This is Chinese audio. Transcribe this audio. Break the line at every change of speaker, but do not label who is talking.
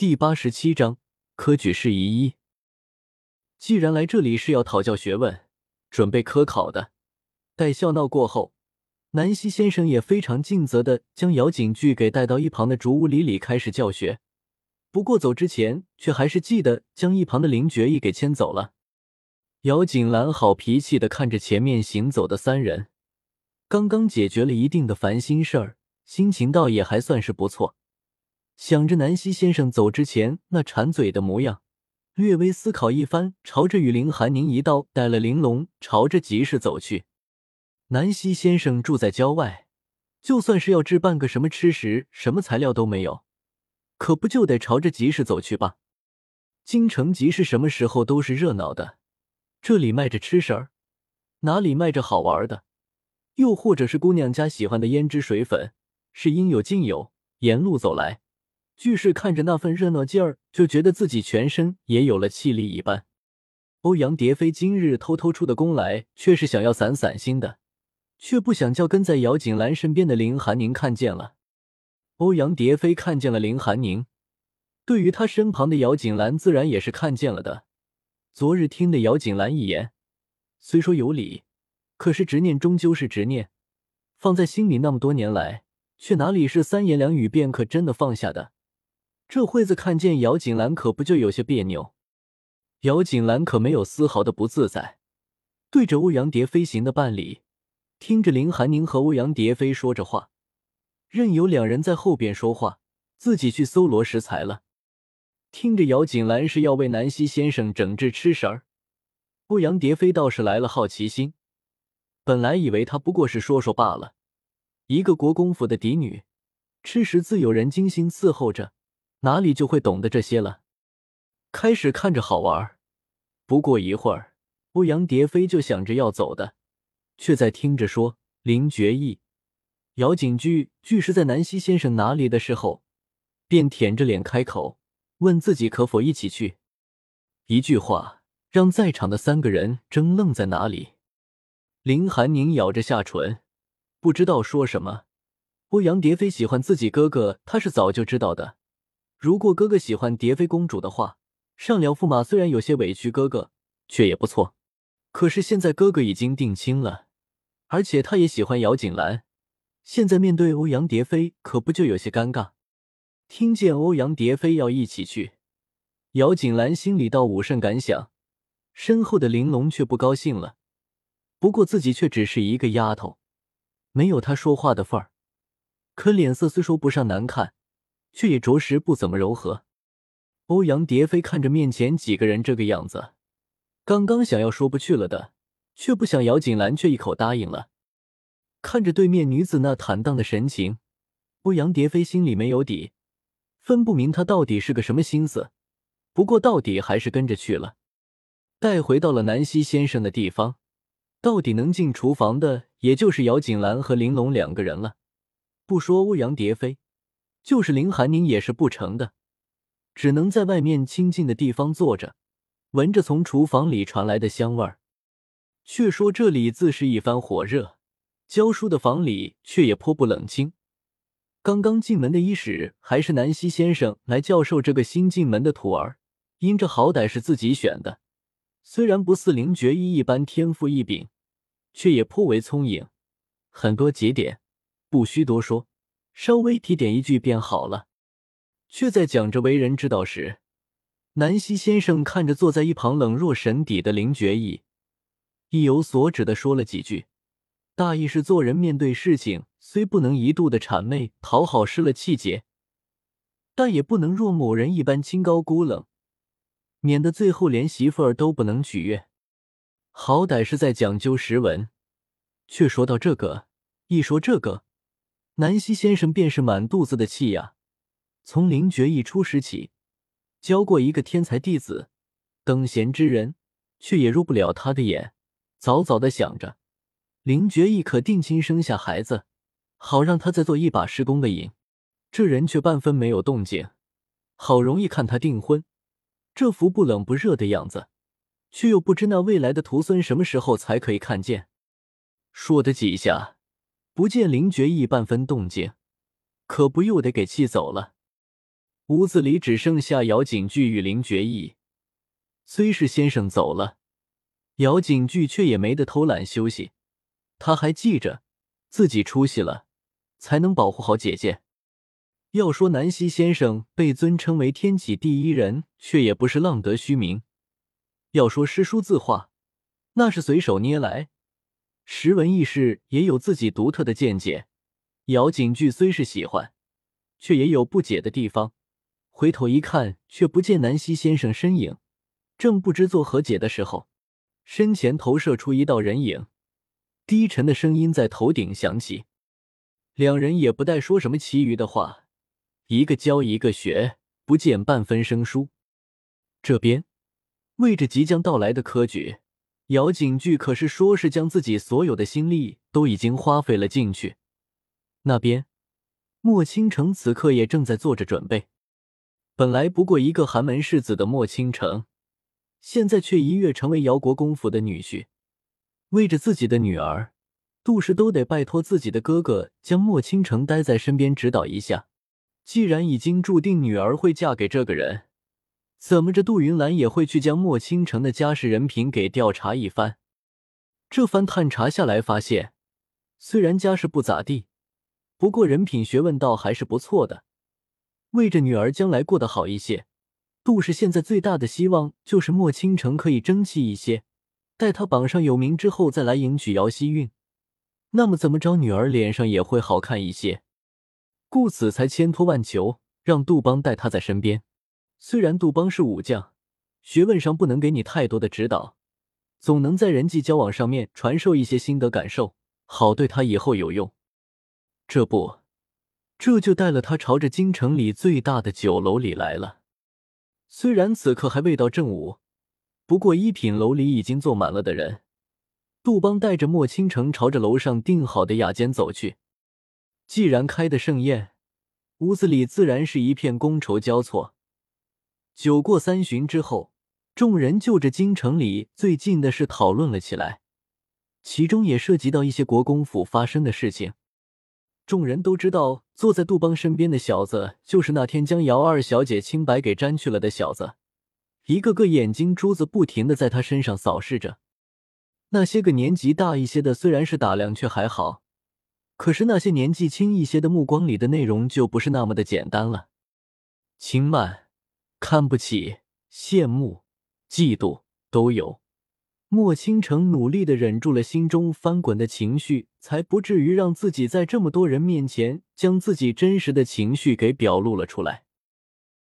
第八十七章科举事宜一。既然来这里是要讨教学问、准备科考的，待笑闹过后，南希先生也非常尽责的将姚景句给带到一旁的竹屋里里开始教学。不过走之前，却还是记得将一旁的林觉义给牵走了。姚景兰好脾气的看着前面行走的三人，刚刚解决了一定的烦心事儿，心情倒也还算是不错。想着南希先生走之前那馋嘴的模样，略微思考一番，朝着与林寒宁一道带了玲珑，朝着集市走去。南希先生住在郊外，就算是要置办个什么吃食，什么材料都没有，可不就得朝着集市走去吧？京城集市什么时候都是热闹的，这里卖着吃食儿，哪里卖着好玩的？又或者是姑娘家喜欢的胭脂水粉，是应有尽有。沿路走来。巨是看着那份热闹劲儿，就觉得自己全身也有了气力一般。欧阳蝶飞今日偷偷出的宫来，却是想要散散心的，却不想叫跟在姚锦兰身边的林寒宁看见了。欧阳蝶飞看见了林寒宁，对于他身旁的姚锦兰，自然也是看见了的。昨日听的姚锦兰一言，虽说有理，可是执念终究是执念，放在心里那么多年来，却哪里是三言两语便可真的放下的。这会子看见姚锦兰，可不就有些别扭？姚锦兰可没有丝毫的不自在，对着欧阳蝶飞行的半里，听着林寒宁和欧阳蝶飞说着话，任由两人在后边说话，自己去搜罗食材了。听着姚锦兰是要为南希先生整治吃食儿，欧阳蝶飞倒是来了好奇心。本来以为他不过是说说罢了，一个国公府的嫡女，吃食自有人精心伺候着。哪里就会懂得这些了？开始看着好玩，不过一会儿，欧阳蝶飞就想着要走的，却在听着说林觉义、姚景句俱是在南溪先生哪里的时候，便舔着脸开口问自己可否一起去。一句话让在场的三个人怔愣在哪里。林寒宁咬着下唇，不知道说什么。欧阳蝶飞喜欢自己哥哥，他是早就知道的。如果哥哥喜欢蝶妃公主的话，上了驸马虽然有些委屈哥哥，却也不错。可是现在哥哥已经定亲了，而且他也喜欢姚锦兰，现在面对欧阳蝶妃，可不就有些尴尬？听见欧阳蝶妃要一起去，姚锦兰心里倒无甚感想，身后的玲珑却不高兴了。不过自己却只是一个丫头，没有她说话的份儿，可脸色虽说不上难看。却也着实不怎么柔和。欧阳蝶飞看着面前几个人这个样子，刚刚想要说不去了的，却不想姚锦兰却一口答应了。看着对面女子那坦荡的神情，欧阳蝶飞心里没有底，分不明她到底是个什么心思。不过到底还是跟着去了。带回到了南溪先生的地方，到底能进厨房的，也就是姚锦兰和玲珑两个人了。不说欧阳蝶飞。就是林寒宁也是不成的，只能在外面清静的地方坐着，闻着从厨房里传来的香味儿。却说这里自是一番火热，教书的房里却也颇不冷清。刚刚进门的伊始还是南希先生来教授这个新进门的徒儿，因这好歹是自己选的，虽然不似林觉一一般天赋异禀，却也颇为聪颖，很多节点不需多说。稍微提点一句便好了，却在讲着为人之道时，南希先生看着坐在一旁冷若神邸的林觉意，意有所指的说了几句，大意是做人面对事情虽不能一度的谄媚讨好失了气节，但也不能若某人一般清高孤冷，免得最后连媳妇儿都不能取悦。好歹是在讲究实文，却说到这个，一说这个。南希先生便是满肚子的气呀！从林觉义出师起，教过一个天才弟子，等闲之人却也入不了他的眼。早早的想着，林觉义可定亲生下孩子，好让他再做一把施工的瘾。这人却半分没有动静。好容易看他订婚，这副不冷不热的样子，却又不知那未来的徒孙什么时候才可以看见。说的几下。不见林觉意半分动静，可不又得给气走了。屋子里只剩下姚景巨与林觉意。虽是先生走了，姚景巨却也没得偷懒休息，他还记着自己出息了，才能保护好姐姐。要说南希先生被尊称为天启第一人，却也不是浪得虚名。要说诗书字画，那是随手捏来。识文义士也有自己独特的见解。姚景巨虽是喜欢，却也有不解的地方。回头一看，却不见南希先生身影。正不知作何解的时候，身前投射出一道人影，低沉的声音在头顶响起。两人也不带说什么其余的话，一个教一个学，不见半分生疏。这边。为着即将到来的科举，姚景巨可是说是将自己所有的心力都已经花费了进去。那边，莫倾城此刻也正在做着准备。本来不过一个寒门世子的莫倾城，现在却一跃成为姚国公府的女婿。为着自己的女儿，杜氏都得拜托自己的哥哥将莫倾城待在身边指导一下。既然已经注定女儿会嫁给这个人。怎么着，杜云兰也会去将莫倾城的家世人品给调查一番。这番探查下来，发现虽然家世不咋地，不过人品学问倒还是不错的。为着女儿将来过得好一些，杜氏现在最大的希望就是莫倾城可以争气一些，待他榜上有名之后再来迎娶姚希韵，那么怎么着，女儿脸上也会好看一些。故此才千托万求，让杜邦带他在身边。虽然杜邦是武将，学问上不能给你太多的指导，总能在人际交往上面传授一些心得感受，好对他以后有用。这不，这就带了他朝着京城里最大的酒楼里来了。虽然此刻还未到正午，不过一品楼里已经坐满了的人。杜邦带着莫倾城朝着楼上订好的雅间走去。既然开的盛宴，屋子里自然是一片觥筹交错。酒过三巡之后，众人就着京城里最近的事讨论了起来，其中也涉及到一些国公府发生的事情。众人都知道，坐在杜邦身边的小子就是那天将姚二小姐清白给沾去了的小子，一个个眼睛珠子不停的在他身上扫视着。那些个年纪大一些的虽然是打量，却还好；可是那些年纪轻一些的目光里的内容就不是那么的简单了，轻慢。看不起、羡慕、嫉妒都有。莫倾城努力的忍住了心中翻滚的情绪，才不至于让自己在这么多人面前将自己真实的情绪给表露了出来。